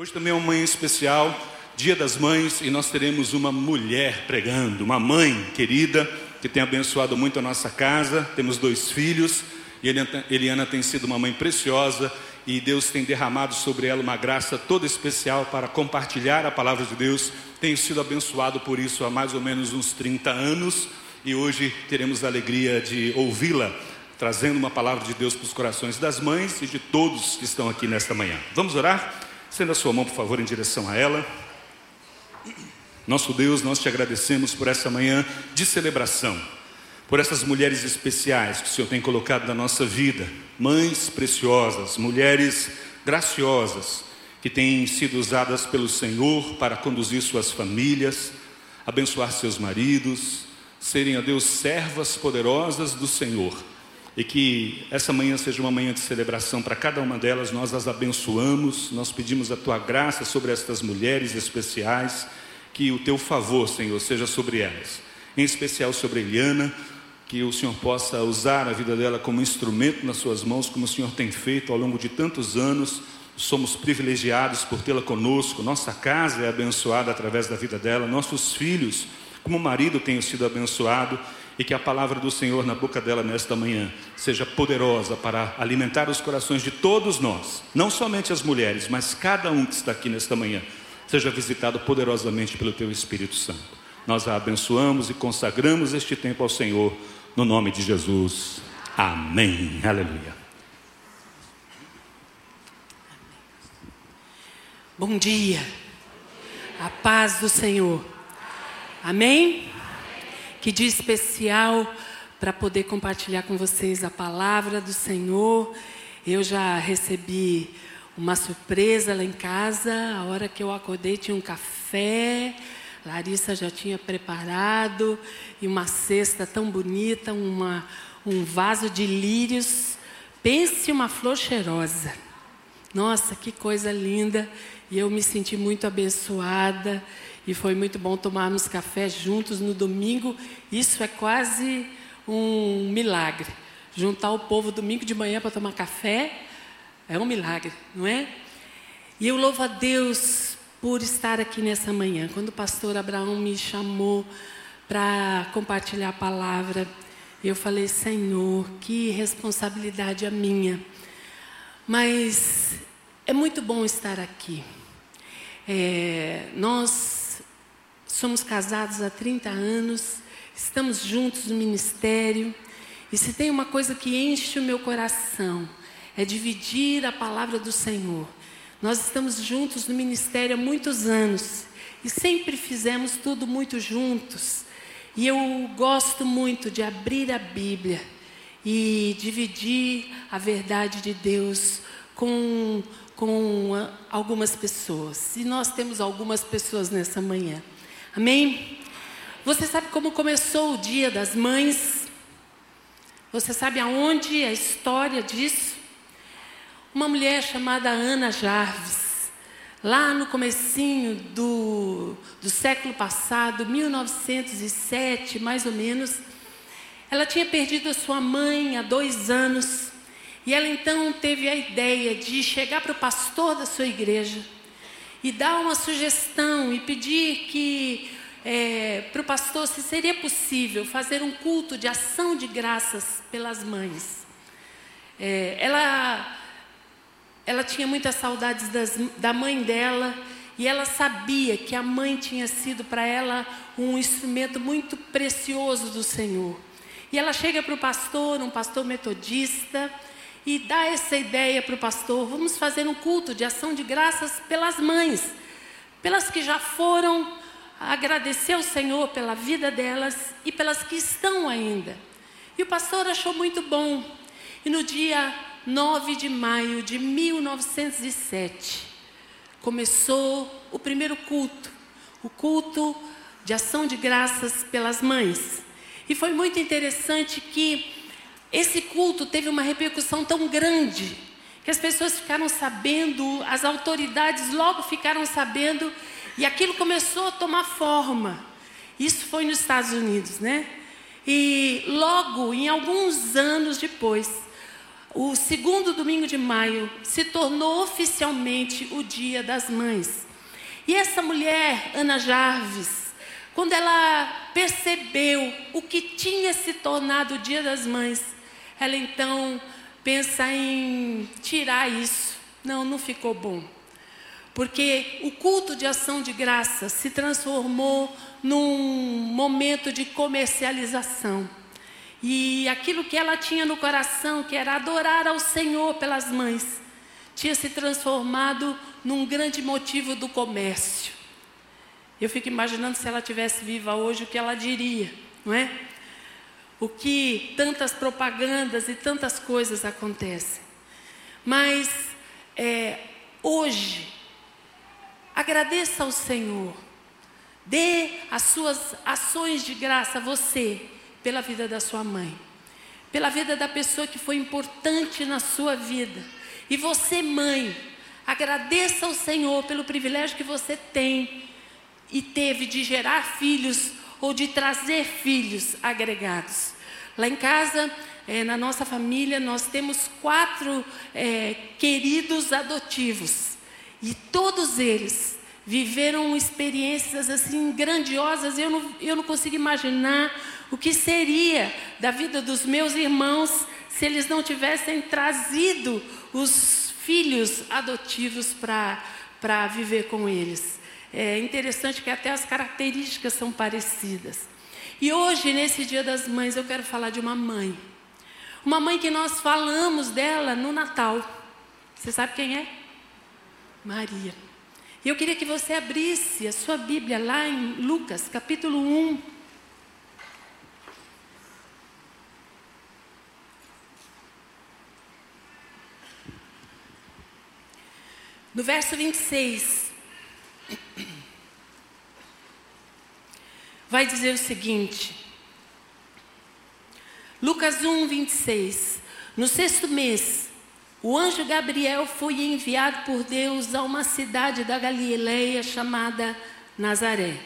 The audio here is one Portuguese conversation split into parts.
Hoje também é uma manhã especial, Dia das Mães, e nós teremos uma mulher pregando, uma mãe querida que tem abençoado muito a nossa casa. Temos dois filhos, e Eliana tem sido uma mãe preciosa e Deus tem derramado sobre ela uma graça toda especial para compartilhar a palavra de Deus. Tenho sido abençoado por isso há mais ou menos uns 30 anos e hoje teremos a alegria de ouvi-la trazendo uma palavra de Deus para os corações das mães e de todos que estão aqui nesta manhã. Vamos orar? Estenda a sua mão, por favor, em direção a ela. Nosso Deus, nós te agradecemos por essa manhã de celebração, por essas mulheres especiais que o Senhor tem colocado na nossa vida, mães preciosas, mulheres graciosas, que têm sido usadas pelo Senhor para conduzir suas famílias, abençoar seus maridos, serem, a Deus, servas poderosas do Senhor e que essa manhã seja uma manhã de celebração para cada uma delas. Nós as abençoamos, nós pedimos a tua graça sobre estas mulheres especiais, que o teu favor, Senhor, seja sobre elas, em especial sobre Eliana, que o Senhor possa usar a vida dela como instrumento nas suas mãos, como o Senhor tem feito ao longo de tantos anos. Somos privilegiados por tê-la conosco, nossa casa é abençoada através da vida dela, nossos filhos, como marido, têm sido abençoado e que a palavra do Senhor na boca dela nesta manhã seja poderosa para alimentar os corações de todos nós, não somente as mulheres, mas cada um que está aqui nesta manhã, seja visitado poderosamente pelo teu Espírito Santo. Nós a abençoamos e consagramos este tempo ao Senhor, no nome de Jesus. Amém. Aleluia. Bom dia. A paz do Senhor. Amém? Que dia especial para poder compartilhar com vocês a palavra do Senhor. Eu já recebi uma surpresa lá em casa. A hora que eu acordei tinha um café. Larissa já tinha preparado e uma cesta tão bonita, uma, um vaso de lírios. Pense uma flor cheirosa. Nossa, que coisa linda! E eu me senti muito abençoada. E foi muito bom tomarmos café juntos no domingo. Isso é quase um milagre. Juntar o povo domingo de manhã para tomar café é um milagre, não é? E eu louvo a Deus por estar aqui nessa manhã. Quando o pastor Abraão me chamou para compartilhar a palavra, eu falei: Senhor, que responsabilidade a minha. Mas é muito bom estar aqui. É, nós Somos casados há 30 anos, estamos juntos no ministério. E se tem uma coisa que enche o meu coração, é dividir a palavra do Senhor. Nós estamos juntos no ministério há muitos anos e sempre fizemos tudo muito juntos. E eu gosto muito de abrir a Bíblia e dividir a verdade de Deus com, com algumas pessoas. E nós temos algumas pessoas nessa manhã. Amém? Você sabe como começou o Dia das Mães? Você sabe aonde a história disso? Uma mulher chamada Ana Jarvis, lá no comecinho do, do século passado, 1907, mais ou menos, ela tinha perdido a sua mãe há dois anos e ela então teve a ideia de chegar para o pastor da sua igreja e dar uma sugestão e pedir que é, para o pastor se seria possível fazer um culto de ação de graças pelas mães. É, ela, ela tinha muitas saudades das, da mãe dela e ela sabia que a mãe tinha sido para ela um instrumento muito precioso do Senhor. E ela chega para o pastor, um pastor metodista, e dá essa ideia para o pastor: vamos fazer um culto de ação de graças pelas mães, pelas que já foram, agradecer ao Senhor pela vida delas e pelas que estão ainda. E o pastor achou muito bom. E no dia 9 de maio de 1907, começou o primeiro culto, o culto de ação de graças pelas mães. E foi muito interessante que esse culto teve uma repercussão tão grande que as pessoas ficaram sabendo, as autoridades logo ficaram sabendo e aquilo começou a tomar forma. Isso foi nos Estados Unidos, né? E logo, em alguns anos depois, o segundo domingo de maio se tornou oficialmente o Dia das Mães. E essa mulher, Ana Jarvis, quando ela percebeu o que tinha se tornado o Dia das Mães, ela então pensa em tirar isso. Não, não ficou bom. Porque o culto de ação de graça se transformou num momento de comercialização. E aquilo que ela tinha no coração, que era adorar ao Senhor pelas mães, tinha se transformado num grande motivo do comércio. Eu fico imaginando se ela tivesse viva hoje o que ela diria, não é? O que tantas propagandas e tantas coisas acontecem. Mas é, hoje, agradeça ao Senhor, dê as suas ações de graça a você pela vida da sua mãe, pela vida da pessoa que foi importante na sua vida. E você, mãe, agradeça ao Senhor pelo privilégio que você tem e teve de gerar filhos ou de trazer filhos agregados. Lá em casa, é, na nossa família, nós temos quatro é, queridos adotivos e todos eles viveram experiências assim grandiosas. Eu não, eu não consigo imaginar o que seria da vida dos meus irmãos se eles não tivessem trazido os filhos adotivos para viver com eles. É interessante que até as características são parecidas. E hoje, nesse Dia das Mães, eu quero falar de uma mãe. Uma mãe que nós falamos dela no Natal. Você sabe quem é? Maria. E eu queria que você abrisse a sua Bíblia lá em Lucas, capítulo 1. No verso 26, vai dizer o seguinte: Lucas 1, 26. No sexto mês, o anjo Gabriel foi enviado por Deus a uma cidade da Galileia chamada Nazaré.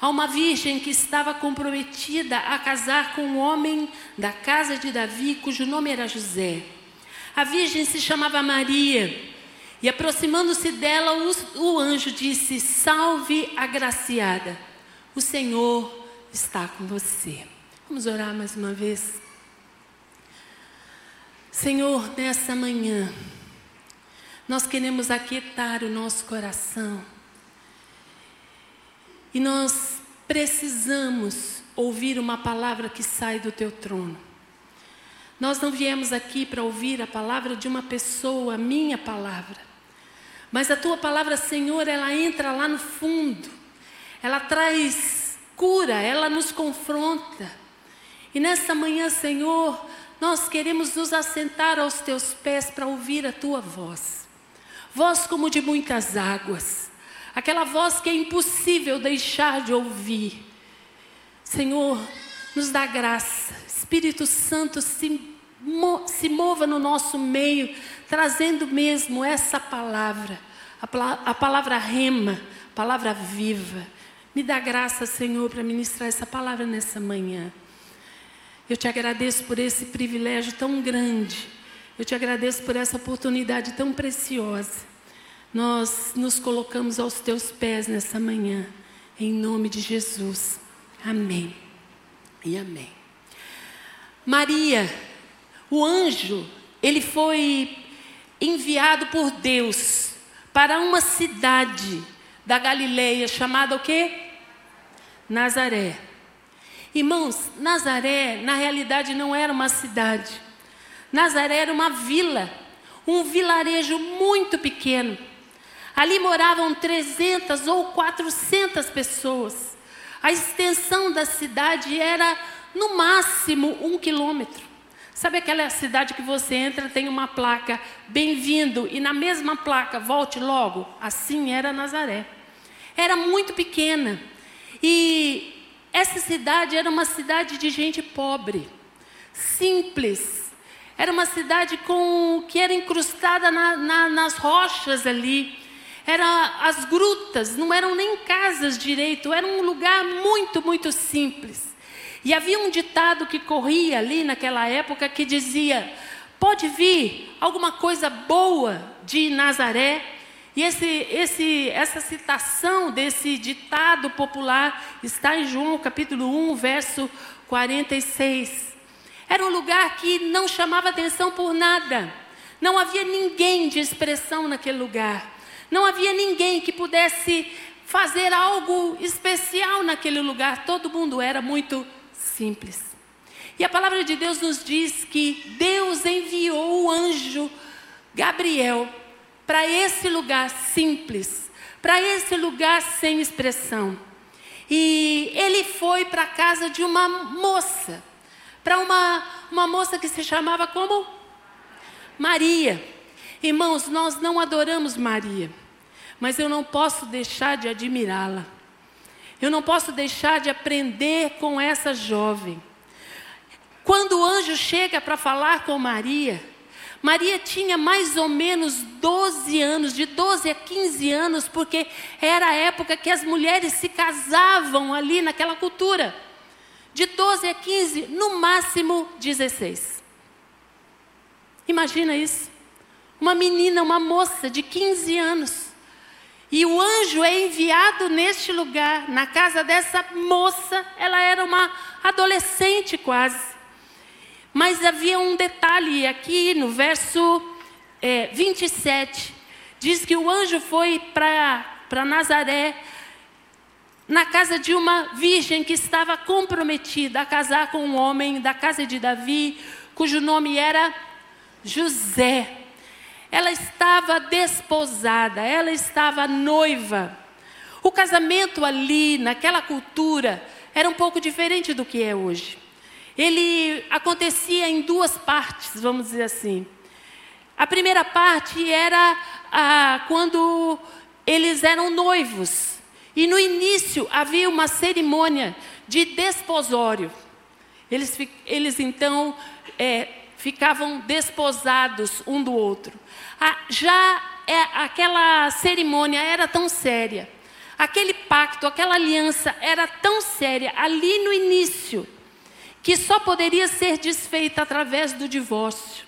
A uma virgem que estava comprometida a casar com um homem da casa de Davi, cujo nome era José. A virgem se chamava Maria. E aproximando-se dela, o, anjo disse: Salve, agraciada, o Senhor está com você. Vamos orar mais uma vez. Senhor, nessa manhã, nós queremos aquietar o nosso coração. E nós precisamos ouvir uma palavra que sai do teu trono. Nós não viemos aqui para ouvir a palavra de uma pessoa, a minha palavra. Mas a tua palavra, Senhor, ela entra lá no fundo. Ela traz cura, ela nos confronta. E nessa manhã, Senhor, nós queremos nos assentar aos teus pés para ouvir a tua voz. Voz como de muitas águas. Aquela voz que é impossível deixar de ouvir. Senhor, nos dá graça. Espírito Santo, se, se mova no nosso meio trazendo mesmo essa palavra, a, a palavra rema, palavra viva. Me dá graça, Senhor, para ministrar essa palavra nessa manhã. Eu te agradeço por esse privilégio tão grande. Eu te agradeço por essa oportunidade tão preciosa. Nós nos colocamos aos teus pés nessa manhã, em nome de Jesus. Amém. E amém. Maria, o anjo, ele foi enviado por Deus para uma cidade da Galileia chamada o quê? Nazaré. Irmãos, Nazaré na realidade não era uma cidade. Nazaré era uma vila, um vilarejo muito pequeno. Ali moravam 300 ou 400 pessoas. A extensão da cidade era no máximo um quilômetro. Sabe aquela cidade que você entra, tem uma placa, bem-vindo, e na mesma placa, volte logo? Assim era Nazaré. Era muito pequena. E essa cidade era uma cidade de gente pobre, simples. Era uma cidade com que era incrustada na, na, nas rochas ali. Era as grutas, não eram nem casas direito, era um lugar muito, muito simples. E havia um ditado que corria ali naquela época que dizia: Pode vir alguma coisa boa de Nazaré? E esse, esse, essa citação desse ditado popular está em João capítulo 1, verso 46. Era um lugar que não chamava atenção por nada. Não havia ninguém de expressão naquele lugar. Não havia ninguém que pudesse fazer algo especial naquele lugar. Todo mundo era muito simples. E a palavra de Deus nos diz que Deus enviou o anjo Gabriel para esse lugar simples, para esse lugar sem expressão. E ele foi para a casa de uma moça, para uma, uma moça que se chamava como? Maria. Irmãos, nós não adoramos Maria, mas eu não posso deixar de admirá-la. Eu não posso deixar de aprender com essa jovem. Quando o anjo chega para falar com Maria, Maria tinha mais ou menos 12 anos, de 12 a 15 anos, porque era a época que as mulheres se casavam ali naquela cultura. De 12 a 15, no máximo 16. Imagina isso. Uma menina, uma moça de 15 anos. E o anjo é enviado neste lugar, na casa dessa moça. Ela era uma adolescente quase. Mas havia um detalhe aqui no verso é, 27. Diz que o anjo foi para Nazaré, na casa de uma virgem que estava comprometida a casar com um homem da casa de Davi, cujo nome era José. Ela estava desposada, ela estava noiva. O casamento ali, naquela cultura, era um pouco diferente do que é hoje ele acontecia em duas partes, vamos dizer assim. A primeira parte era ah, quando eles eram noivos. E no início havia uma cerimônia de desposório. Eles, eles então é, ficavam desposados um do outro. Ah, já é, aquela cerimônia era tão séria, aquele pacto, aquela aliança era tão séria ali no início que só poderia ser desfeita através do divórcio.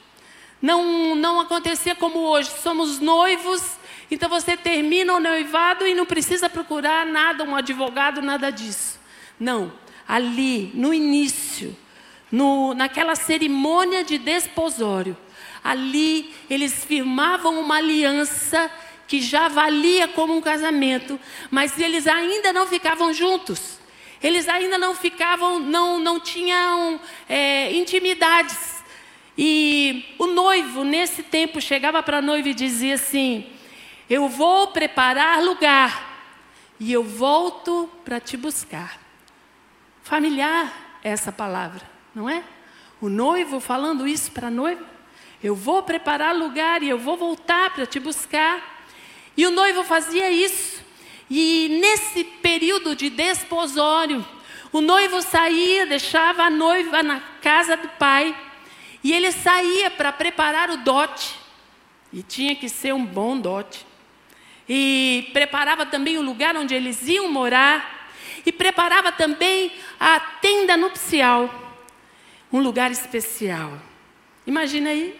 Não, não acontecia como hoje, somos noivos, então você termina o noivado e não precisa procurar nada, um advogado, nada disso. Não, ali, no início, no, naquela cerimônia de desposório, ali eles firmavam uma aliança que já valia como um casamento, mas eles ainda não ficavam juntos. Eles ainda não ficavam, não, não tinham é, intimidades. E o noivo, nesse tempo, chegava para a noiva e dizia assim: Eu vou preparar lugar e eu volto para te buscar. Familiar é essa palavra, não é? O noivo falando isso para a noiva: Eu vou preparar lugar e eu vou voltar para te buscar. E o noivo fazia isso. E nesse período de desposório, o noivo saía, deixava a noiva na casa do pai, e ele saía para preparar o dote, e tinha que ser um bom dote. E preparava também o lugar onde eles iam morar, e preparava também a tenda nupcial, um lugar especial. Imagina aí,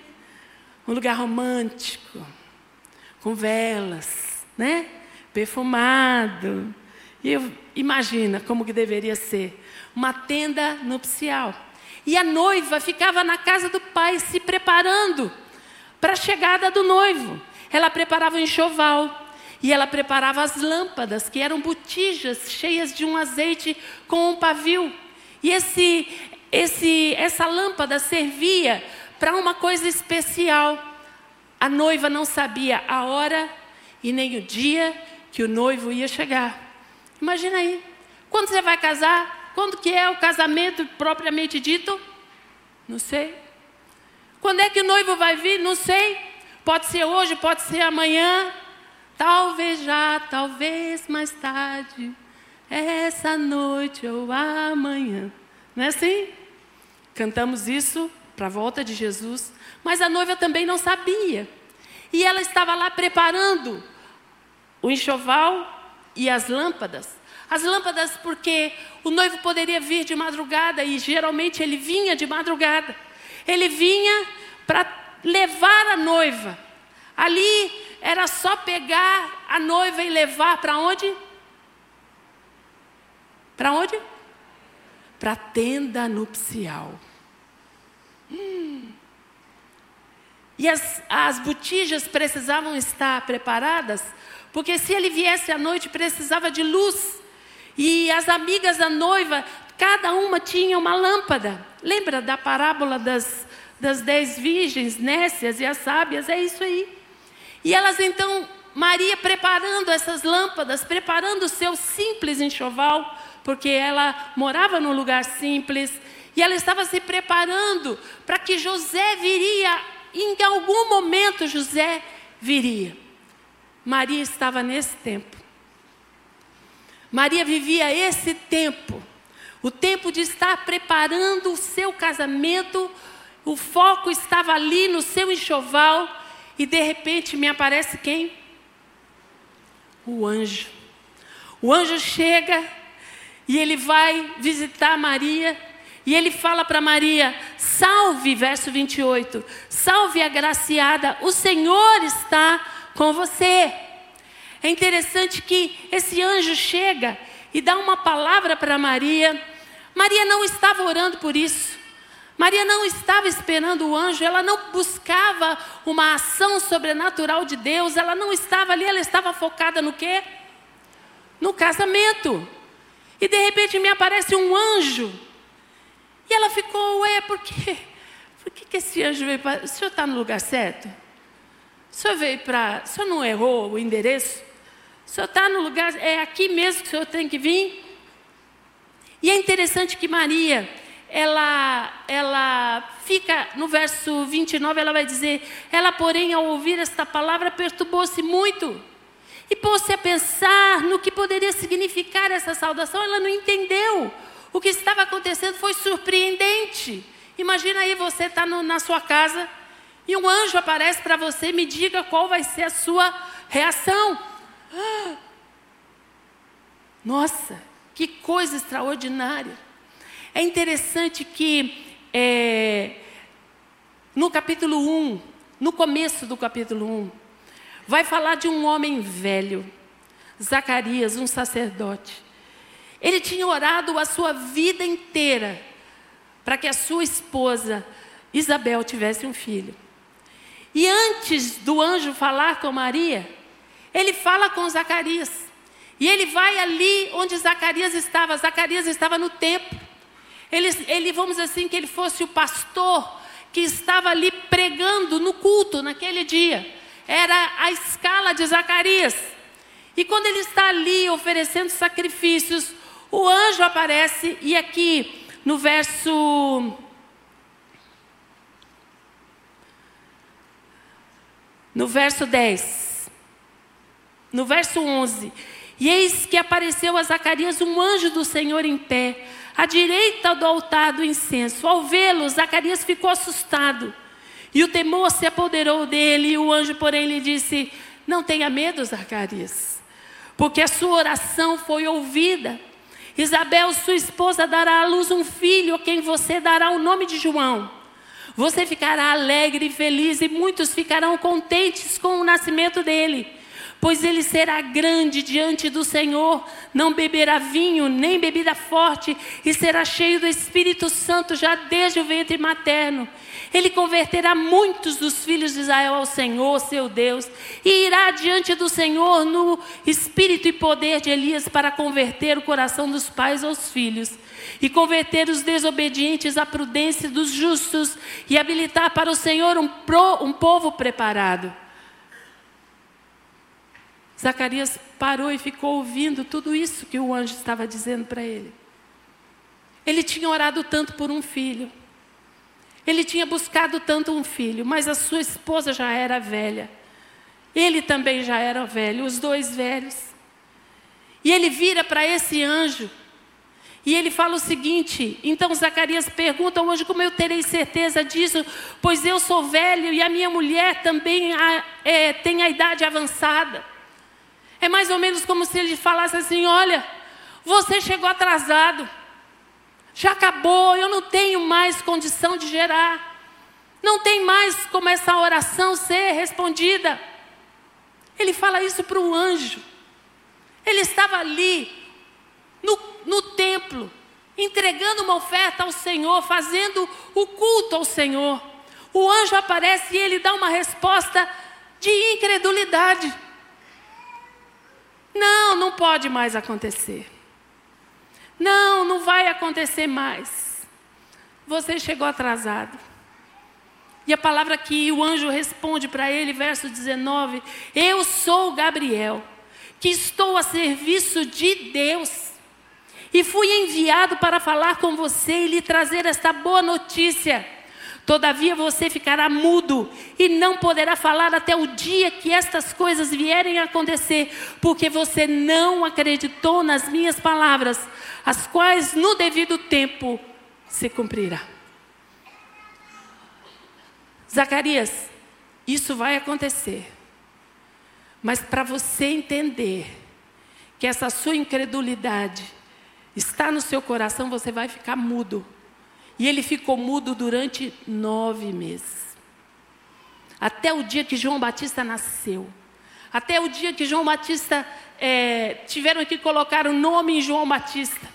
um lugar romântico, com velas, né? Perfumado. E imagina como que deveria ser uma tenda nupcial. E a noiva ficava na casa do pai se preparando para a chegada do noivo. Ela preparava o enxoval e ela preparava as lâmpadas, que eram botijas cheias de um azeite com um pavio. E esse, esse, essa lâmpada servia para uma coisa especial. A noiva não sabia a hora e nem o dia que o noivo ia chegar. Imagina aí, quando você vai casar? Quando que é o casamento propriamente dito? Não sei. Quando é que o noivo vai vir? Não sei. Pode ser hoje, pode ser amanhã. Talvez já, talvez mais tarde. Essa noite ou amanhã. Não é assim? Cantamos isso para a volta de Jesus. Mas a noiva também não sabia. E ela estava lá preparando o enxoval e as lâmpadas. As lâmpadas, porque o noivo poderia vir de madrugada e geralmente ele vinha de madrugada. Ele vinha para levar a noiva. Ali era só pegar a noiva e levar para onde? Para onde? Para a tenda nupcial. Hum. E as, as botijas precisavam estar preparadas, porque se ele viesse à noite, precisava de luz. E as amigas da noiva, cada uma tinha uma lâmpada. Lembra da parábola das, das dez virgens, nécias e as sábias? É isso aí. E elas então, Maria preparando essas lâmpadas, preparando o seu simples enxoval, porque ela morava num lugar simples, e ela estava se preparando para que José viria, em algum momento José viria. Maria estava nesse tempo. Maria vivia esse tempo, o tempo de estar preparando o seu casamento, o foco estava ali no seu enxoval, e de repente me aparece quem? O anjo. O anjo chega e ele vai visitar Maria. E ele fala para Maria: Salve, verso 28. Salve, agraciada, o Senhor está com você. É interessante que esse anjo chega e dá uma palavra para Maria. Maria não estava orando por isso. Maria não estava esperando o anjo, ela não buscava uma ação sobrenatural de Deus, ela não estava ali, ela estava focada no quê? No casamento. E de repente me aparece um anjo. E ela ficou, ué, por quê? Por que, que esse anjo veio para. O senhor está no lugar certo? O senhor veio para. O senhor não errou o endereço? O senhor está no lugar. É aqui mesmo que o senhor tem que vir? E é interessante que Maria, ela, ela fica, no verso 29, ela vai dizer: Ela, porém, ao ouvir esta palavra, perturbou-se muito e pôs-se a pensar no que poderia significar essa saudação. Ela não entendeu. O que estava acontecendo foi surpreendente. Imagina aí você está na sua casa e um anjo aparece para você, me diga qual vai ser a sua reação. Nossa, que coisa extraordinária. É interessante que é, no capítulo 1, no começo do capítulo 1, vai falar de um homem velho, Zacarias, um sacerdote. Ele tinha orado a sua vida inteira para que a sua esposa Isabel tivesse um filho. E antes do anjo falar com Maria, ele fala com Zacarias. E ele vai ali onde Zacarias estava. Zacarias estava no templo. Ele, ele, vamos dizer assim, que ele fosse o pastor que estava ali pregando no culto naquele dia era a escala de Zacarias. E quando ele está ali oferecendo sacrifícios, o anjo aparece, e aqui no verso. No verso 10. No verso 11. E eis que apareceu a Zacarias um anjo do Senhor em pé, à direita do altar do incenso. Ao vê-lo, Zacarias ficou assustado. E o temor se apoderou dele, e o anjo, porém, lhe disse: Não tenha medo, Zacarias, porque a sua oração foi ouvida. Isabel, sua esposa, dará à luz um filho, a quem você dará o nome de João. Você ficará alegre e feliz, e muitos ficarão contentes com o nascimento dele pois ele será grande diante do Senhor, não beberá vinho, nem bebida forte, e será cheio do Espírito Santo já desde o ventre materno. Ele converterá muitos dos filhos de Israel ao Senhor, seu Deus, e irá diante do Senhor no espírito e poder de Elias para converter o coração dos pais aos filhos, e converter os desobedientes à prudência dos justos, e habilitar para o Senhor um, pro, um povo preparado. Zacarias parou e ficou ouvindo tudo isso que o anjo estava dizendo para ele. Ele tinha orado tanto por um filho. Ele tinha buscado tanto um filho, mas a sua esposa já era velha. Ele também já era velho, os dois velhos. E ele vira para esse anjo e ele fala o seguinte: então Zacarias pergunta anjo: como eu terei certeza disso? Pois eu sou velho e a minha mulher também é, tem a idade avançada. É mais ou menos como se ele falasse assim: olha, você chegou atrasado, já acabou, eu não tenho mais condição de gerar. Não tem mais como essa oração ser respondida. Ele fala isso para o anjo. Ele estava ali, no, no templo, entregando uma oferta ao Senhor, fazendo o culto ao Senhor. O anjo aparece e ele dá uma resposta de incredulidade. Não, não pode mais acontecer. Não, não vai acontecer mais. Você chegou atrasado. E a palavra que o anjo responde para ele, verso 19: Eu sou Gabriel, que estou a serviço de Deus, e fui enviado para falar com você e lhe trazer esta boa notícia. Todavia você ficará mudo e não poderá falar até o dia que estas coisas vierem a acontecer, porque você não acreditou nas minhas palavras, as quais no devido tempo se cumprirá. Zacarias, isso vai acontecer. Mas para você entender que essa sua incredulidade está no seu coração, você vai ficar mudo. E ele ficou mudo durante nove meses. Até o dia que João Batista nasceu. Até o dia que João Batista é, tiveram que colocar o nome em João Batista.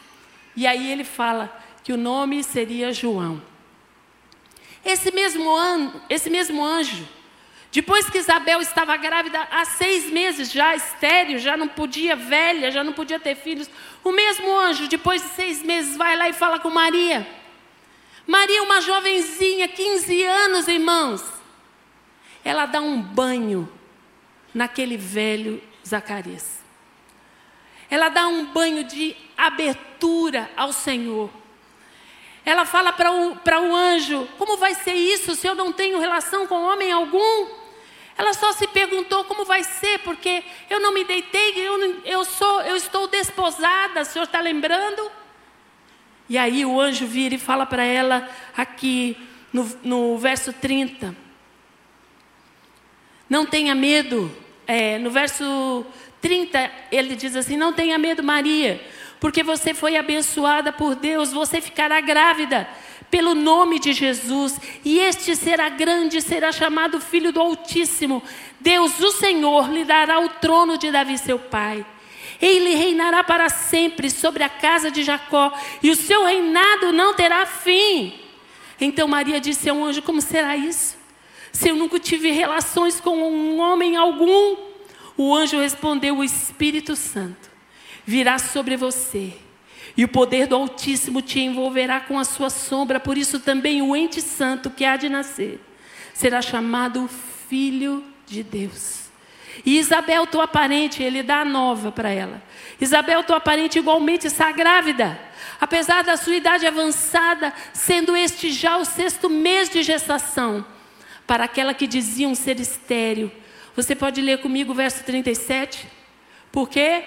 E aí ele fala que o nome seria João. Esse mesmo, ano, esse mesmo anjo, depois que Isabel estava grávida há seis meses, já estéreo, já não podia, velha, já não podia ter filhos, o mesmo anjo, depois de seis meses, vai lá e fala com Maria. Maria, uma jovenzinha, 15 anos, irmãos. Ela dá um banho naquele velho Zacarias. Ela dá um banho de abertura ao Senhor. Ela fala para o, para o anjo: Como vai ser isso se eu não tenho relação com homem algum? Ela só se perguntou como vai ser, porque eu não me deitei, eu, eu, sou, eu estou desposada, o senhor está lembrando? E aí o anjo vira e fala para ela aqui no, no verso 30. Não tenha medo. É, no verso 30 ele diz assim: Não tenha medo, Maria, porque você foi abençoada por Deus, você ficará grávida pelo nome de Jesus, e este será grande, será chamado Filho do Altíssimo. Deus, o Senhor, lhe dará o trono de Davi, seu pai. Ele reinará para sempre sobre a casa de Jacó, e o seu reinado não terá fim. Então Maria disse ao anjo: Como será isso? Se eu nunca tive relações com um homem algum. O anjo respondeu: O Espírito Santo virá sobre você, e o poder do Altíssimo te envolverá com a sua sombra. Por isso também o ente santo que há de nascer será chamado Filho de Deus. E Isabel, tua parente, ele dá a nova para ela. Isabel, tua parente, igualmente está grávida. Apesar da sua idade avançada, sendo este já o sexto mês de gestação, para aquela que diziam ser estéril. Você pode ler comigo o verso 37? Por quê?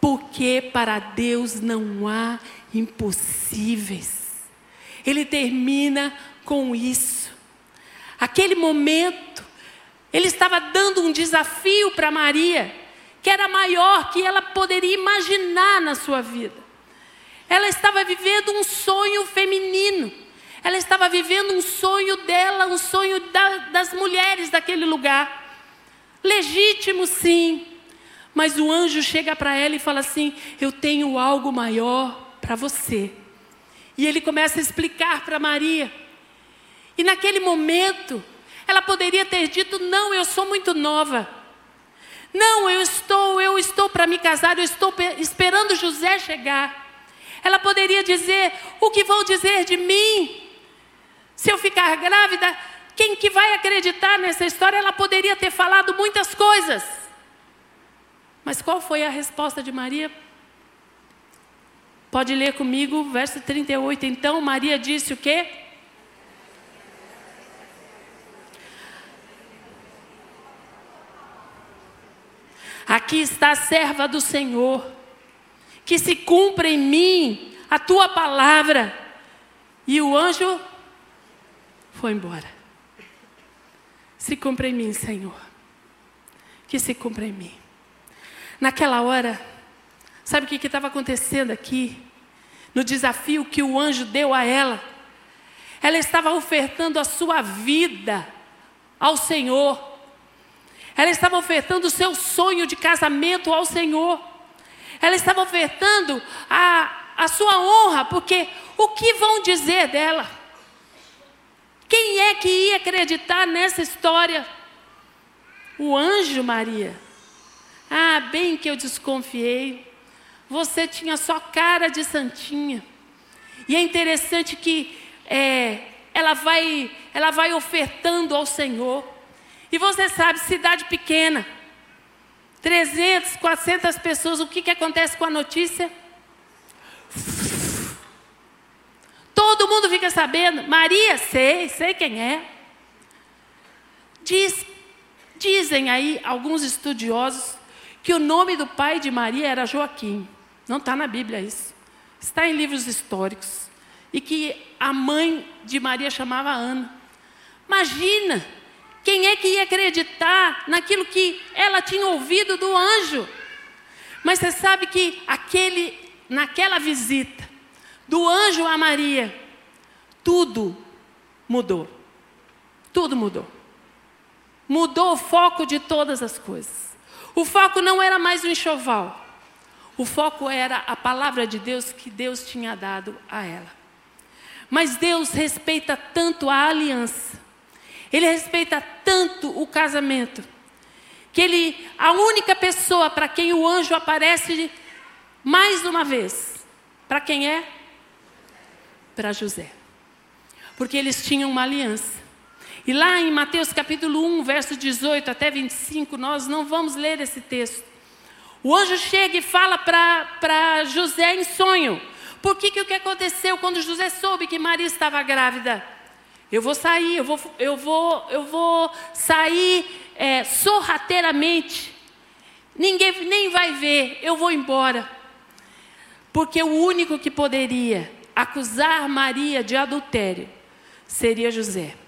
Porque para Deus não há impossíveis. Ele termina com isso. Aquele momento, ele estava dando um desafio para Maria, que era maior que ela poderia imaginar na sua vida. Ela estava vivendo um sonho feminino. Ela estava vivendo um sonho dela, um sonho da, das mulheres daquele lugar. Legítimo, sim. Mas o anjo chega para ela e fala assim: Eu tenho algo maior para você. E ele começa a explicar para Maria e naquele momento, ela poderia ter dito: "Não, eu sou muito nova. Não, eu estou, eu estou para me casar, eu estou esperando José chegar." Ela poderia dizer: "O que vão dizer de mim? Se eu ficar grávida, quem que vai acreditar nessa história?" Ela poderia ter falado muitas coisas. Mas qual foi a resposta de Maria? Pode ler comigo, verso 38. Então Maria disse o quê? Aqui está a serva do Senhor, que se cumpra em mim a tua palavra. E o anjo foi embora. Se cumpra em mim, Senhor. Que se cumpra em mim. Naquela hora, sabe o que estava acontecendo aqui? no desafio que o anjo deu a ela. Ela estava ofertando a sua vida ao Senhor. Ela estava ofertando o seu sonho de casamento ao Senhor. Ela estava ofertando a, a sua honra, porque o que vão dizer dela? Quem é que ia acreditar nessa história? O anjo Maria. Ah, bem que eu desconfiei. Você tinha só cara de santinha. E é interessante que é, ela, vai, ela vai ofertando ao Senhor. E você sabe, cidade pequena, 300, 400 pessoas, o que, que acontece com a notícia? Todo mundo fica sabendo. Maria, sei, sei quem é. Diz, dizem aí alguns estudiosos que o nome do pai de Maria era Joaquim. Não está na Bíblia isso. Está em livros históricos. E que a mãe de Maria chamava Ana. Imagina, quem é que ia acreditar naquilo que ela tinha ouvido do anjo? Mas você sabe que aquele, naquela visita do anjo a Maria, tudo mudou. Tudo mudou. Mudou o foco de todas as coisas. O foco não era mais o enxoval. O foco era a palavra de Deus que Deus tinha dado a ela. Mas Deus respeita tanto a aliança, Ele respeita tanto o casamento, que Ele, a única pessoa para quem o anjo aparece mais uma vez, para quem é? Para José. Porque eles tinham uma aliança. E lá em Mateus capítulo 1, verso 18 até 25, nós não vamos ler esse texto. O anjo chega e fala para José em sonho. Por que, que o que aconteceu quando José soube que Maria estava grávida? Eu vou sair, eu vou, eu vou, eu vou sair é, sorrateiramente. Ninguém nem vai ver, eu vou embora. Porque o único que poderia acusar Maria de adultério seria José.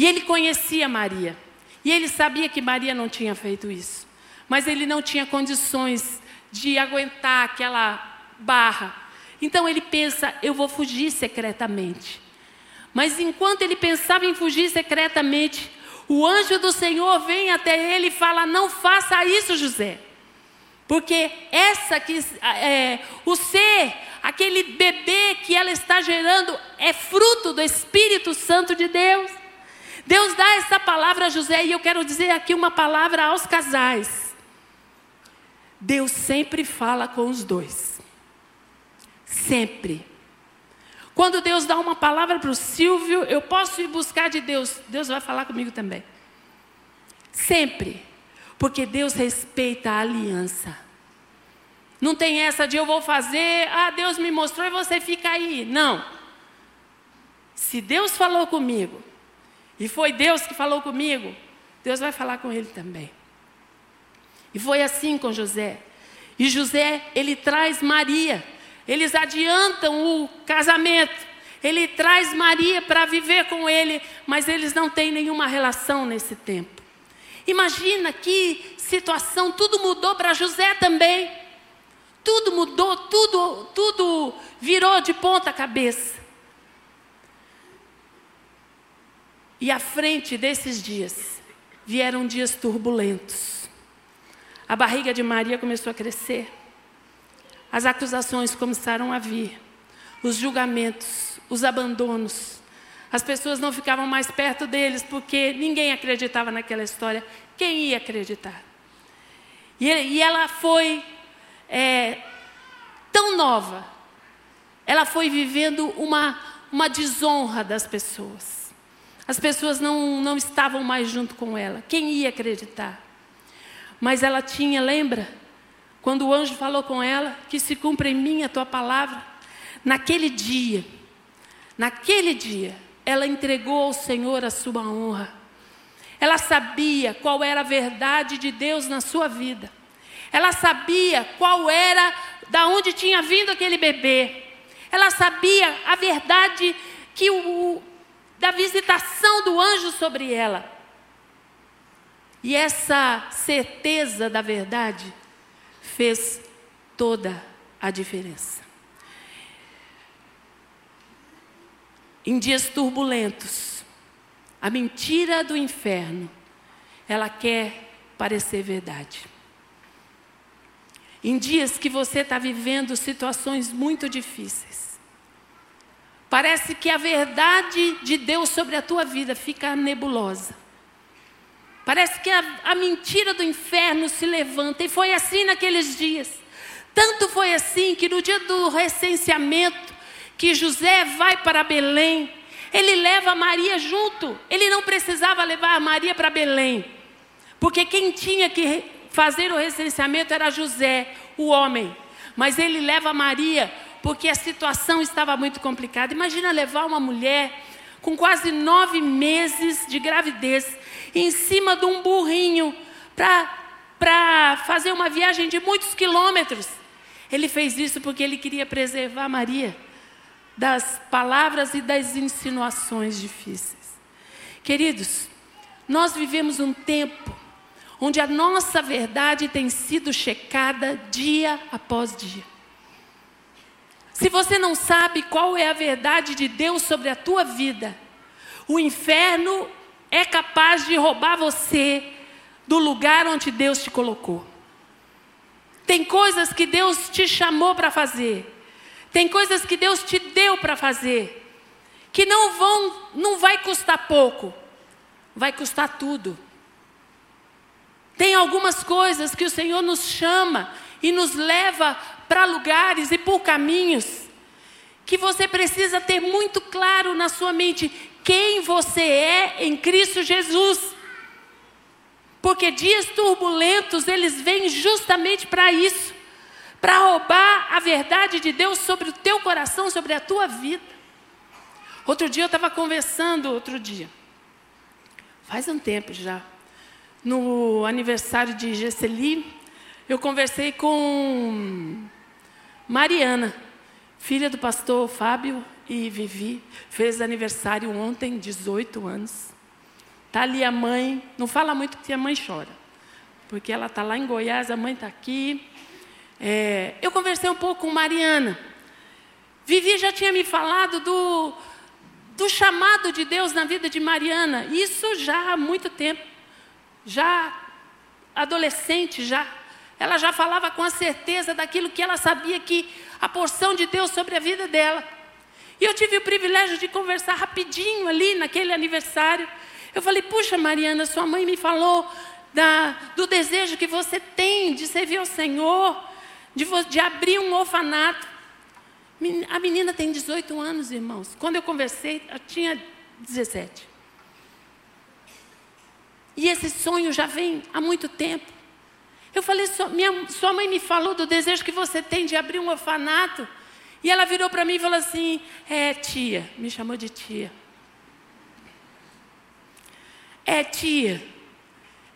E ele conhecia Maria. E ele sabia que Maria não tinha feito isso mas ele não tinha condições de aguentar aquela barra. Então ele pensa: eu vou fugir secretamente. Mas enquanto ele pensava em fugir secretamente, o anjo do Senhor vem até ele e fala: Não faça isso, José. Porque essa que é, o ser, aquele bebê que ela está gerando, é fruto do Espírito Santo de Deus. Deus dá essa palavra a José, e eu quero dizer aqui uma palavra aos casais. Deus sempre fala com os dois. Sempre. Quando Deus dá uma palavra para o Silvio, eu posso ir buscar de Deus. Deus vai falar comigo também. Sempre. Porque Deus respeita a aliança. Não tem essa de eu vou fazer, ah, Deus me mostrou e você fica aí. Não. Se Deus falou comigo, e foi Deus que falou comigo, Deus vai falar com ele também. E foi assim com José. E José, ele traz Maria. Eles adiantam o casamento. Ele traz Maria para viver com ele, mas eles não têm nenhuma relação nesse tempo. Imagina que situação, tudo mudou para José também. Tudo mudou, tudo, tudo virou de ponta cabeça. E à frente desses dias vieram dias turbulentos. A barriga de Maria começou a crescer. As acusações começaram a vir. Os julgamentos, os abandonos. As pessoas não ficavam mais perto deles porque ninguém acreditava naquela história. Quem ia acreditar? E, ela foi é, tão nova. Ela foi vivendo uma, uma desonra das pessoas. As pessoas não, não estavam mais junto com ela. Quem ia acreditar? Mas ela tinha, lembra? Quando o anjo falou com ela, que se cumpra em mim a tua palavra. Naquele dia, naquele dia, ela entregou ao Senhor a sua honra. Ela sabia qual era a verdade de Deus na sua vida. Ela sabia qual era, da onde tinha vindo aquele bebê. Ela sabia a verdade que o, da visitação do anjo sobre ela. E essa certeza da verdade fez toda a diferença. em dias turbulentos, a mentira do inferno, ela quer parecer verdade. Em dias que você está vivendo situações muito difíceis, parece que a verdade de Deus sobre a tua vida fica nebulosa. Parece que a, a mentira do inferno se levanta, e foi assim naqueles dias. Tanto foi assim que no dia do recenseamento, que José vai para Belém, ele leva Maria junto. Ele não precisava levar Maria para Belém, porque quem tinha que fazer o recenseamento era José, o homem. Mas ele leva Maria porque a situação estava muito complicada. Imagina levar uma mulher com quase nove meses de gravidez em cima de um burrinho para fazer uma viagem de muitos quilômetros. Ele fez isso porque ele queria preservar Maria das palavras e das insinuações difíceis. Queridos, nós vivemos um tempo onde a nossa verdade tem sido checada dia após dia. Se você não sabe qual é a verdade de Deus sobre a tua vida, o inferno é capaz de roubar você do lugar onde Deus te colocou. Tem coisas que Deus te chamou para fazer. Tem coisas que Deus te deu para fazer. Que não vão, não vai custar pouco. Vai custar tudo. Tem algumas coisas que o Senhor nos chama e nos leva para lugares e por caminhos que você precisa ter muito claro na sua mente quem você é em Cristo Jesus. Porque dias turbulentos, eles vêm justamente para isso para roubar a verdade de Deus sobre o teu coração, sobre a tua vida. Outro dia eu estava conversando, outro dia, faz um tempo já, no aniversário de Gesseli, eu conversei com Mariana, filha do pastor Fábio e Vivi, fez aniversário ontem, 18 anos. Está ali a mãe, não fala muito que a mãe chora, porque ela está lá em Goiás, a mãe está aqui. É, eu conversei um pouco com Mariana. Vivi já tinha me falado do, do chamado de Deus na vida de Mariana, isso já há muito tempo, já adolescente já. Ela já falava com a certeza daquilo que ela sabia que a porção de Deus sobre a vida dela. E eu tive o privilégio de conversar rapidinho ali naquele aniversário. Eu falei, puxa, Mariana, sua mãe me falou da, do desejo que você tem de servir ao Senhor, de, de abrir um orfanato. A menina tem 18 anos, irmãos. Quando eu conversei, eu tinha 17. E esse sonho já vem há muito tempo. Eu falei, minha, sua mãe me falou do desejo que você tem de abrir um orfanato. E ela virou para mim e falou assim: É, tia, me chamou de tia. É, tia,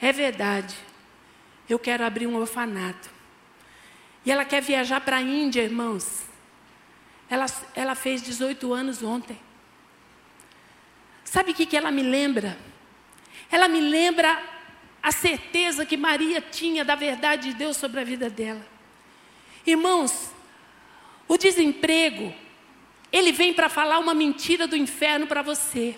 é verdade. Eu quero abrir um orfanato. E ela quer viajar para a Índia, irmãos. Ela, ela fez 18 anos ontem. Sabe o que, que ela me lembra? Ela me lembra a certeza que Maria tinha da verdade de Deus sobre a vida dela. Irmãos, o desemprego, ele vem para falar uma mentira do inferno para você.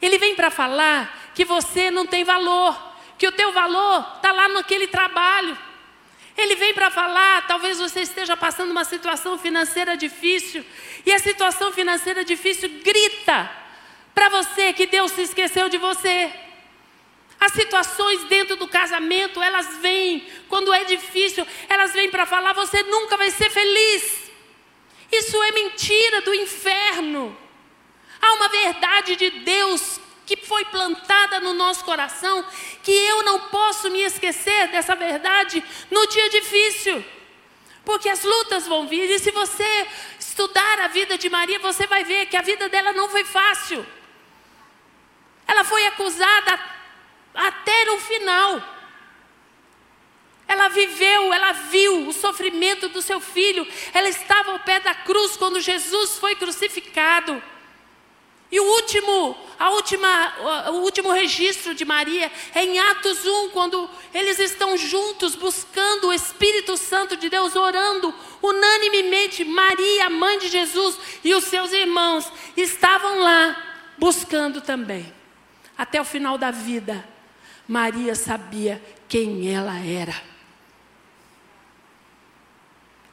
Ele vem para falar que você não tem valor, que o teu valor está lá naquele trabalho. Ele vem para falar, talvez você esteja passando uma situação financeira difícil, e a situação financeira difícil grita para você que Deus se esqueceu de você. As situações dentro do casamento, elas vêm, quando é difícil, elas vêm para falar: você nunca vai ser feliz. Isso é mentira do inferno. Há uma verdade de Deus que foi plantada no nosso coração, que eu não posso me esquecer dessa verdade no dia difícil. Porque as lutas vão vir, e se você estudar a vida de Maria, você vai ver que a vida dela não foi fácil. Ela foi acusada até no final. Ela viveu, ela viu o sofrimento do seu filho. Ela estava ao pé da cruz quando Jesus foi crucificado. E o último, a última, o último registro de Maria é em Atos 1, quando eles estão juntos buscando o Espírito Santo de Deus, orando unanimemente. Maria, mãe de Jesus, e os seus irmãos estavam lá buscando também. Até o final da vida, Maria sabia quem ela era.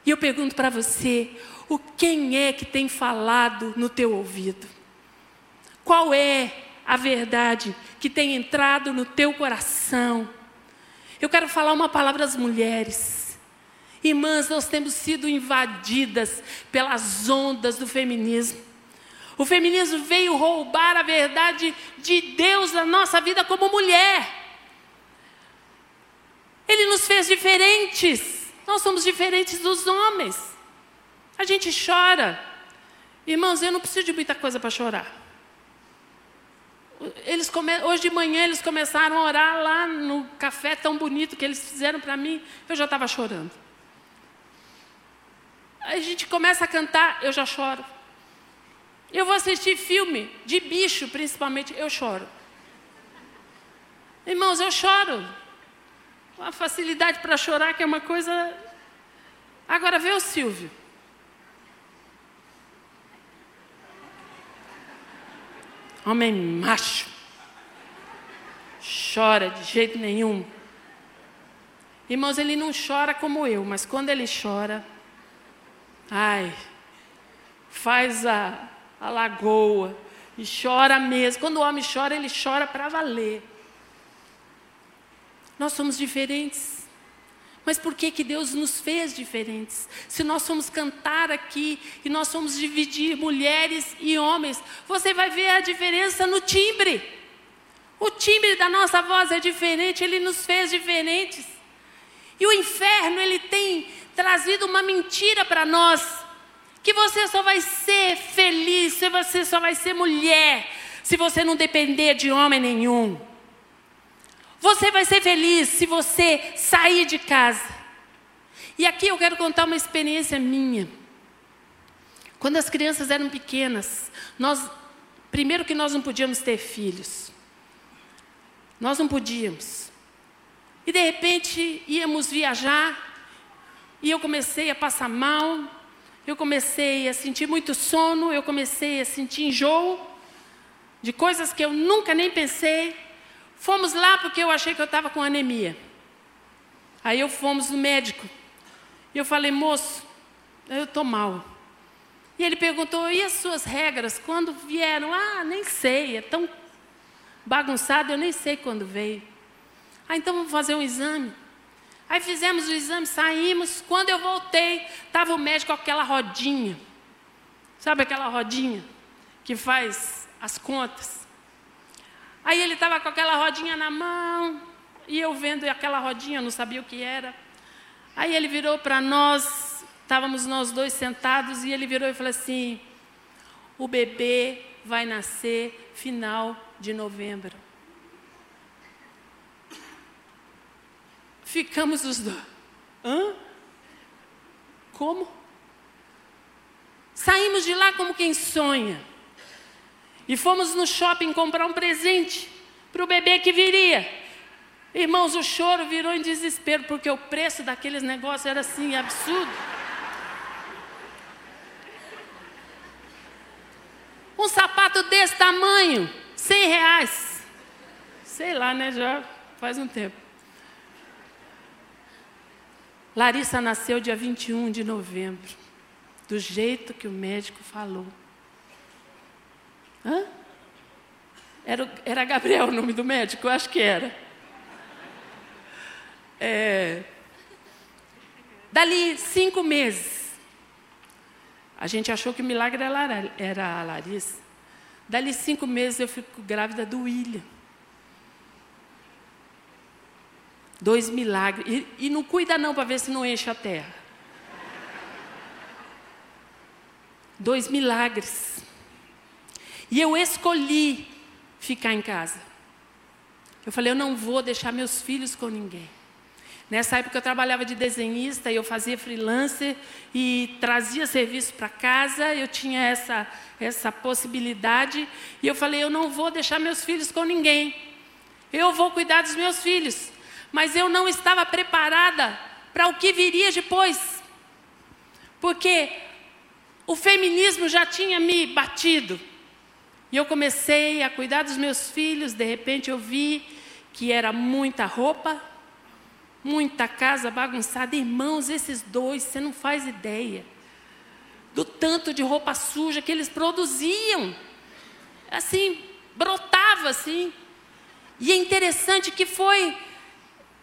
E eu pergunto para você, o quem é que tem falado no teu ouvido? Qual é a verdade que tem entrado no teu coração? Eu quero falar uma palavra às mulheres. Irmãs, nós temos sido invadidas pelas ondas do feminismo. O feminismo veio roubar a verdade de Deus na nossa vida como mulher. Ele nos fez diferentes. Nós somos diferentes dos homens. A gente chora. Irmãos, eu não preciso de muita coisa para chorar. Eles come... Hoje de manhã eles começaram a orar lá no café tão bonito que eles fizeram para mim, eu já estava chorando. A gente começa a cantar, eu já choro. Eu vou assistir filme de bicho, principalmente, eu choro. Irmãos, eu choro. Uma facilidade para chorar que é uma coisa. Agora vê o Silvio. Homem macho. Chora de jeito nenhum. Irmãos, ele não chora como eu, mas quando ele chora, ai, faz a, a lagoa e chora mesmo. Quando o homem chora, ele chora para valer. Nós somos diferentes. Mas por que, que Deus nos fez diferentes? Se nós formos cantar aqui e nós formos dividir mulheres e homens, você vai ver a diferença no timbre. O timbre da nossa voz é diferente, ele nos fez diferentes. E o inferno, ele tem trazido uma mentira para nós. Que você só vai ser feliz, você só vai ser mulher, se você não depender de homem nenhum. Você vai ser feliz se você sair de casa. E aqui eu quero contar uma experiência minha. Quando as crianças eram pequenas, nós primeiro que nós não podíamos ter filhos. Nós não podíamos. E de repente íamos viajar e eu comecei a passar mal, eu comecei a sentir muito sono, eu comecei a sentir enjoo de coisas que eu nunca nem pensei. Fomos lá porque eu achei que eu estava com anemia. Aí eu fomos no médico. E eu falei, moço, eu estou mal. E ele perguntou, e as suas regras, quando vieram? Ah, nem sei, é tão bagunçado, eu nem sei quando veio. Ah, então vamos fazer um exame. Aí fizemos o exame, saímos. Quando eu voltei, estava o médico com aquela rodinha. Sabe aquela rodinha que faz as contas? Aí ele estava com aquela rodinha na mão, e eu vendo aquela rodinha, não sabia o que era. Aí ele virou para nós, estávamos nós dois sentados, e ele virou e falou assim: o bebê vai nascer final de novembro. Ficamos os dois. Hã? Como? Saímos de lá como quem sonha. E fomos no shopping comprar um presente para o bebê que viria. Irmãos, o choro virou em desespero, porque o preço daqueles negócios era assim, absurdo. Um sapato desse tamanho, 100 reais. Sei lá, né? Já faz um tempo. Larissa nasceu dia 21 de novembro, do jeito que o médico falou. Hã? Era, era Gabriel o nome do médico? Eu acho que era. É, dali cinco meses, a gente achou que o milagre era, a Larissa. Dali cinco meses eu fico grávida do William. Dois milagres. E, e não cuida não para ver se não enche a terra. Dois milagres. E eu escolhi ficar em casa. Eu falei, eu não vou deixar meus filhos com ninguém. Nessa época eu trabalhava de desenhista e eu fazia freelancer e trazia serviço para casa, eu tinha essa, essa possibilidade. E eu falei: eu não vou deixar meus filhos com ninguém, eu vou cuidar dos meus filhos. Mas eu não estava preparada para o que viria depois, porque o feminismo já tinha me batido. E eu comecei a cuidar dos meus filhos, de repente eu vi que era muita roupa, muita casa bagunçada. Irmãos, esses dois, você não faz ideia do tanto de roupa suja que eles produziam. Assim, brotava assim. E é interessante que foi,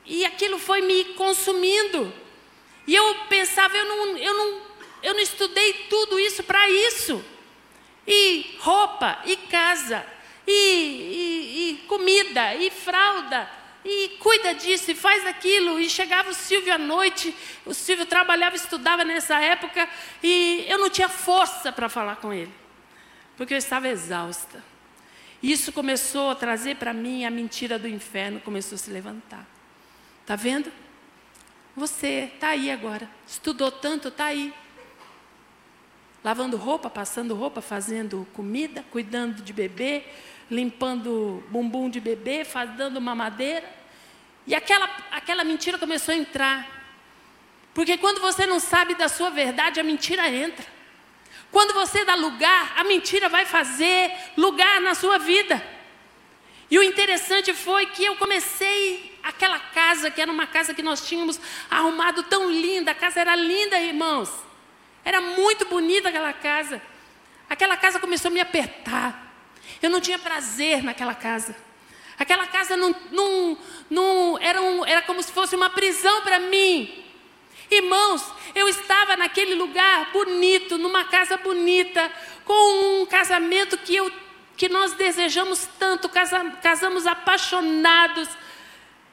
e aquilo foi me consumindo. E eu pensava, eu não, eu não, eu não estudei tudo isso para isso. E roupa, e casa, e, e, e comida, e fralda, e cuida disso e faz aquilo. E chegava o Silvio à noite, o Silvio trabalhava, estudava nessa época, e eu não tinha força para falar com ele, porque eu estava exausta. Isso começou a trazer para mim a mentira do inferno, começou a se levantar. Está vendo? Você está aí agora, estudou tanto, está aí. Lavando roupa, passando roupa, fazendo comida, cuidando de bebê, limpando bumbum de bebê, dando mamadeira. E aquela, aquela mentira começou a entrar. Porque quando você não sabe da sua verdade, a mentira entra. Quando você dá lugar, a mentira vai fazer lugar na sua vida. E o interessante foi que eu comecei aquela casa, que era uma casa que nós tínhamos arrumado tão linda, a casa era linda, irmãos. Era muito bonita aquela casa. Aquela casa começou a me apertar. Eu não tinha prazer naquela casa. Aquela casa não, não, não era, um, era como se fosse uma prisão para mim. Irmãos, eu estava naquele lugar bonito, numa casa bonita, com um casamento que, eu, que nós desejamos tanto, casa, casamos apaixonados.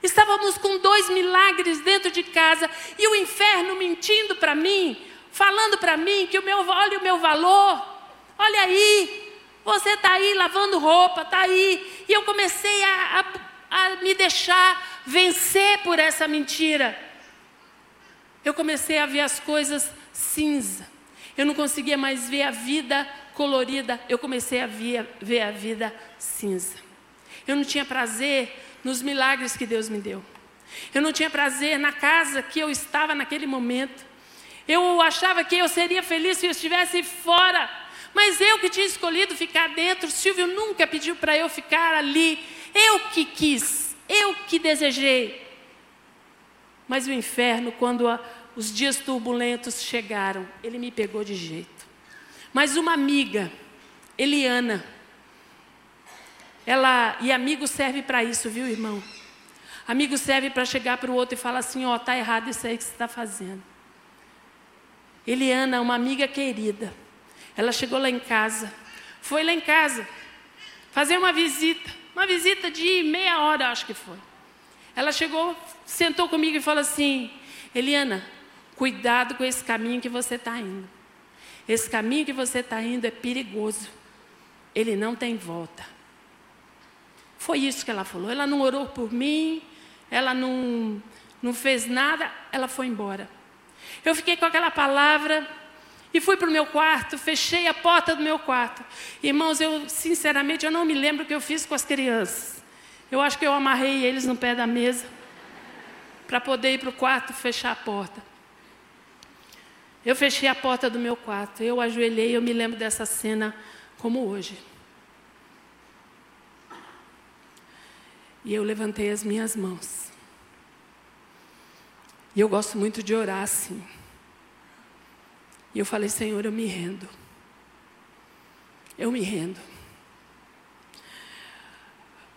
Estávamos com dois milagres dentro de casa e o inferno mentindo para mim, falando para mim que o meu, olha o meu valor, olha aí, você está aí lavando roupa, está aí. E eu comecei a, a, a me deixar vencer por essa mentira. Eu comecei a ver as coisas cinza. Eu não conseguia mais ver a vida colorida. Eu comecei a ver, ver a vida cinza. Eu não tinha prazer nos milagres que Deus me deu. Eu não tinha prazer na casa que eu estava naquele momento. Eu achava que eu seria feliz se eu estivesse fora mas eu que tinha escolhido ficar dentro, Silvio nunca pediu para eu ficar ali. Eu que quis, eu que desejei. Mas o inferno, quando a, os dias turbulentos chegaram, ele me pegou de jeito. Mas uma amiga, Eliana, ela e amigo serve para isso, viu, irmão? Amigo serve para chegar para o outro e falar assim: ó, oh, tá errado isso aí que você está fazendo. Eliana, uma amiga querida, ela chegou lá em casa, foi lá em casa, fazer uma visita, uma visita de meia hora, acho que foi. Ela chegou, sentou comigo e falou assim: Eliana, cuidado com esse caminho que você está indo. Esse caminho que você está indo é perigoso. Ele não tem volta. Foi isso que ela falou. Ela não orou por mim, ela não, não fez nada, ela foi embora. Eu fiquei com aquela palavra e fui para o meu quarto, fechei a porta do meu quarto. Irmãos, eu sinceramente eu não me lembro o que eu fiz com as crianças. Eu acho que eu amarrei eles no pé da mesa para poder ir para o quarto fechar a porta. Eu fechei a porta do meu quarto, eu ajoelhei, eu me lembro dessa cena como hoje. E eu levantei as minhas mãos. E eu gosto muito de orar assim. E eu falei, Senhor, eu me rendo. Eu me rendo.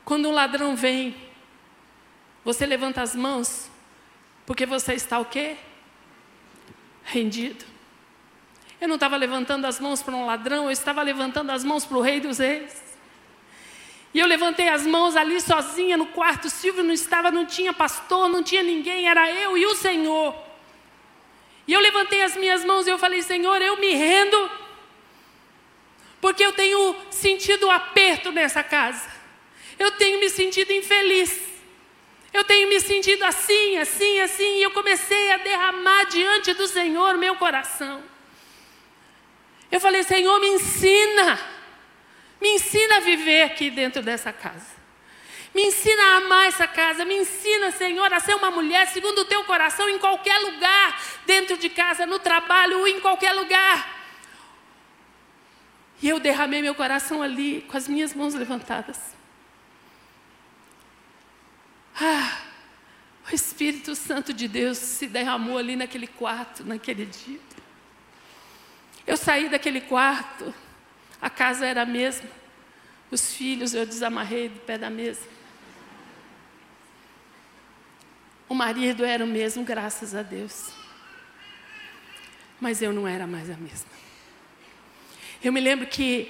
Quando um ladrão vem, você levanta as mãos, porque você está o quê? Rendido. Eu não estava levantando as mãos para um ladrão, eu estava levantando as mãos para o Rei dos Reis. E eu levantei as mãos ali sozinha no quarto. Silvio não estava, não tinha pastor, não tinha ninguém, era eu e o Senhor. E eu levantei as minhas mãos e eu falei: Senhor, eu me rendo, porque eu tenho sentido aperto nessa casa, eu tenho me sentido infeliz, Eu tenho me sentido assim, assim, assim, e eu comecei a derramar diante do Senhor meu coração. Eu falei, Senhor, me ensina, me ensina a viver aqui dentro dessa casa. Me ensina a amar essa casa. Me ensina, Senhor, a ser uma mulher segundo o teu coração em qualquer lugar, dentro de casa, no trabalho em qualquer lugar. E eu derramei meu coração ali, com as minhas mãos levantadas. Ah, o Espírito Santo de Deus se derramou ali naquele quarto, naquele dia. Eu saí daquele quarto, a casa era a mesma, os filhos eu desamarrei do pé da mesa. O marido era o mesmo, graças a Deus. Mas eu não era mais a mesma. Eu me lembro que,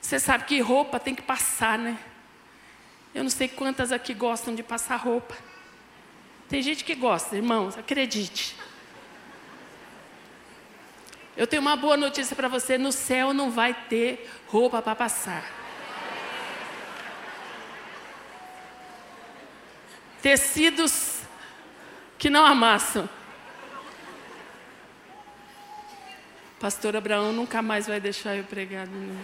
você sabe que roupa tem que passar, né? Eu não sei quantas aqui gostam de passar roupa. Tem gente que gosta, irmãos, acredite. Eu tenho uma boa notícia para você: no céu não vai ter roupa para passar. Tecidos que não amassam. Pastor Abraão nunca mais vai deixar eu pregar de.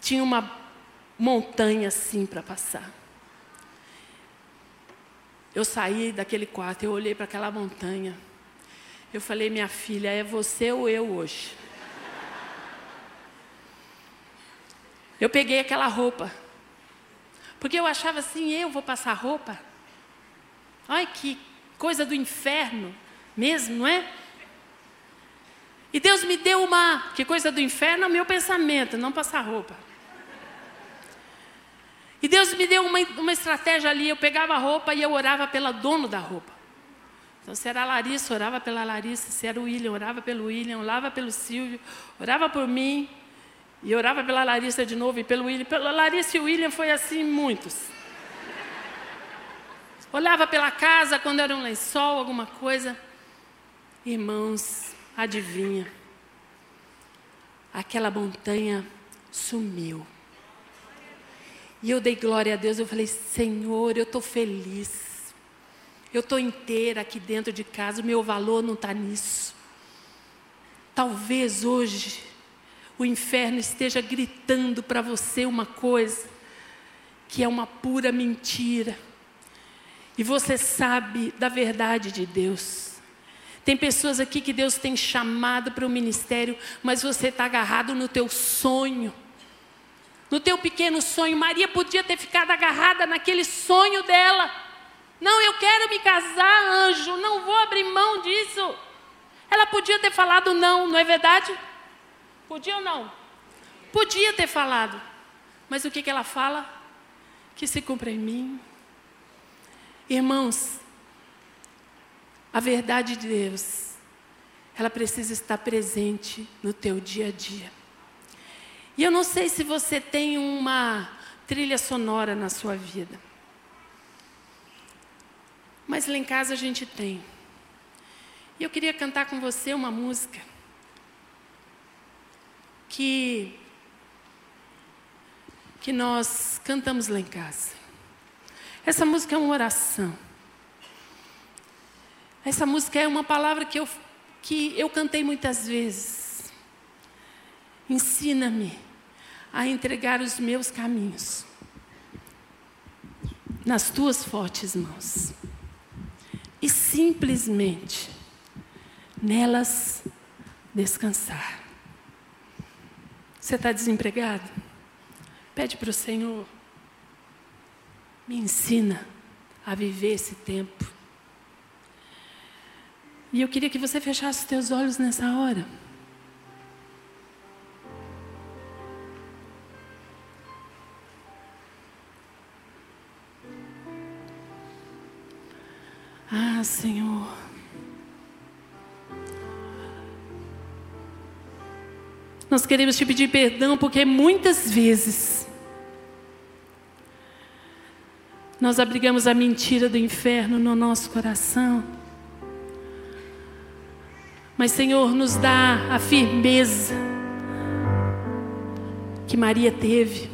Tinha uma montanha assim para passar. Eu saí daquele quarto, eu olhei para aquela montanha. Eu falei, minha filha, é você ou eu hoje? Eu peguei aquela roupa. Porque eu achava assim, eu vou passar roupa? Ai, que coisa do inferno mesmo, não é? E Deus me deu uma, que coisa do inferno é meu pensamento, não passar roupa. E Deus me deu uma, uma estratégia ali, eu pegava a roupa e eu orava pela dono da roupa. Então, se era a Larissa, orava pela Larissa, se era o William, orava pelo William, orava pelo Silvio, orava por mim, e orava pela Larissa de novo e pelo William. Pela Larissa e o William foi assim muitos. Olhava pela casa quando era um lençol, alguma coisa. Irmãos, adivinha? Aquela montanha sumiu. E eu dei glória a Deus. Eu falei, Senhor, eu estou feliz. Eu estou inteira aqui dentro de casa. O meu valor não está nisso. Talvez hoje o inferno esteja gritando para você uma coisa que é uma pura mentira. E você sabe da verdade de Deus. Tem pessoas aqui que Deus tem chamado para o ministério, mas você está agarrado no teu sonho. No teu pequeno sonho. Maria podia ter ficado agarrada naquele sonho dela. Não, eu quero me casar, anjo, não vou abrir mão disso. Ela podia ter falado não, não é verdade? Podia ou não? Podia ter falado. Mas o que, que ela fala? Que se cumpra em mim. Irmãos, a verdade de Deus, ela precisa estar presente no teu dia a dia. E eu não sei se você tem uma trilha sonora na sua vida. Mas lá em casa a gente tem. E eu queria cantar com você uma música que que nós cantamos lá em casa. Essa música é uma oração. Essa música é uma palavra que eu, que eu cantei muitas vezes. Ensina-me a entregar os meus caminhos nas tuas fortes mãos e simplesmente nelas descansar. Você está desempregado? Pede para o Senhor. Me ensina a viver esse tempo. E eu queria que você fechasse os teus olhos nessa hora. Ah, Senhor. Nós queremos te pedir perdão porque muitas vezes nós abrigamos a mentira do inferno no nosso coração. Mas, Senhor, nos dá a firmeza que Maria teve.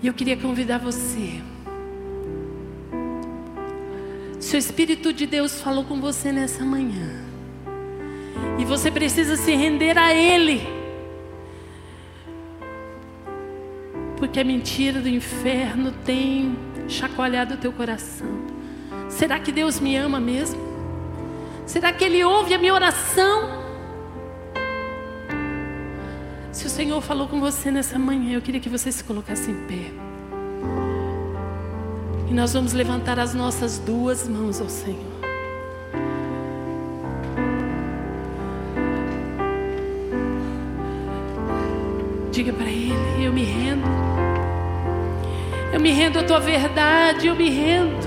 E eu queria convidar você. Se o Espírito de Deus falou com você nessa manhã, e você precisa se render a Ele, porque a mentira do inferno tem chacoalhado o teu coração. Será que Deus me ama mesmo? Será que Ele ouve a minha oração? Se o Senhor falou com você nessa manhã, eu queria que você se colocasse em pé. E nós vamos levantar as nossas duas mãos ao Senhor. Diga para Ele: Eu me rendo. Eu me rendo à tua verdade. Eu me rendo.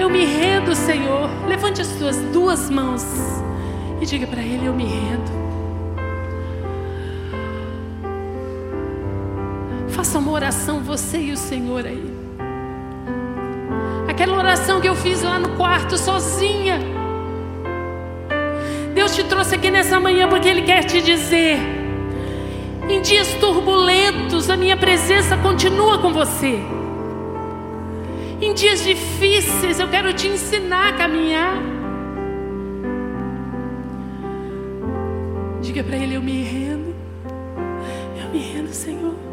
Eu me rendo, Senhor. Levante as suas duas mãos e diga para Ele: Eu me rendo. Faça uma oração, você e o Senhor aí. Aquela oração que eu fiz lá no quarto sozinha. Deus te trouxe aqui nessa manhã porque Ele quer te dizer: em dias turbulentos, a minha presença continua com você. Em dias difíceis, eu quero te ensinar a caminhar. Diga para Ele: Eu me rendo. Eu me rendo, Senhor.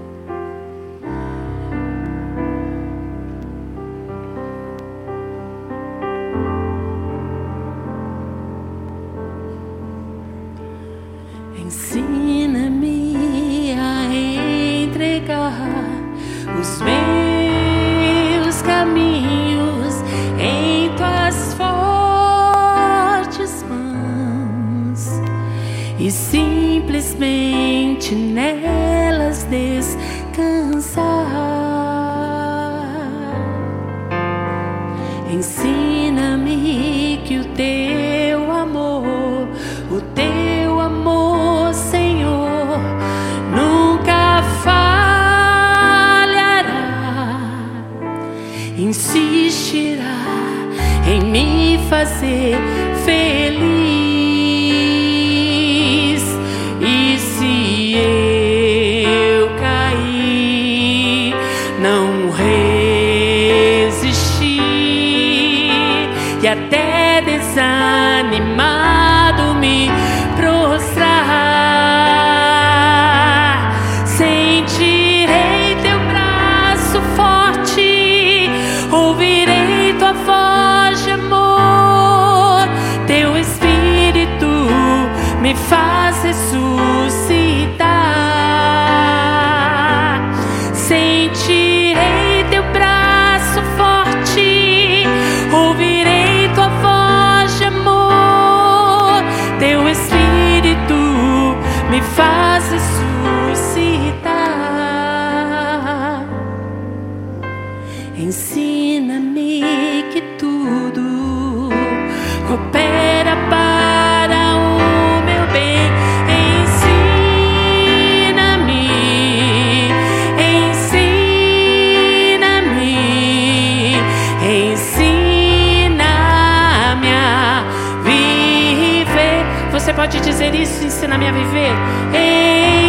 Ensina-me a viver.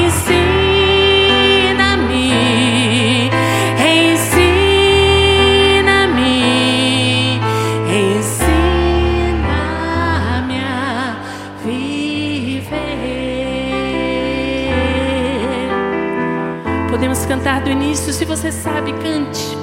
Ensina-me, ensina-me, ensina-me a viver. Podemos cantar do início, se você sabe, cante.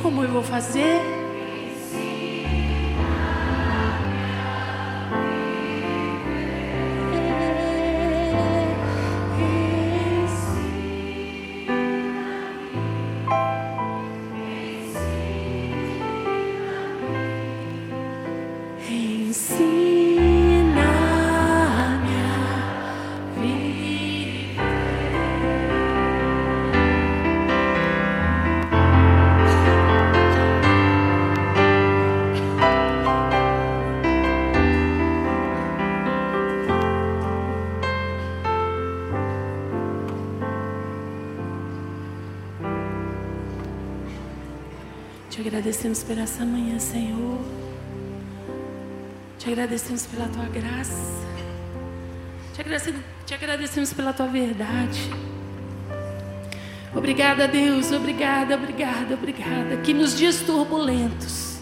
Como eu vou fazer? Agradecemos por essa manhã, Senhor. Te agradecemos pela tua graça. Te agradecemos, te agradecemos pela tua verdade. Obrigada, Deus. Obrigada, obrigada, obrigada. Que nos dias turbulentos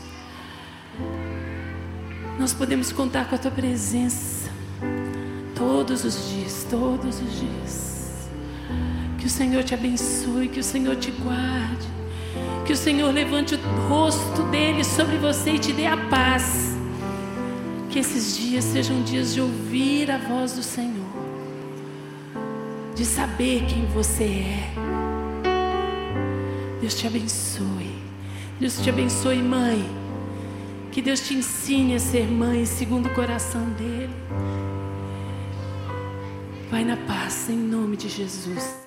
nós podemos contar com a tua presença. Todos os dias, todos os dias. Que o Senhor te abençoe, que o Senhor te guarde. Que o Senhor levante o rosto dele sobre você e te dê a paz. Que esses dias sejam dias de ouvir a voz do Senhor, de saber quem você é. Deus te abençoe. Deus te abençoe, mãe. Que Deus te ensine a ser mãe segundo o coração dele. Vai na paz, em nome de Jesus.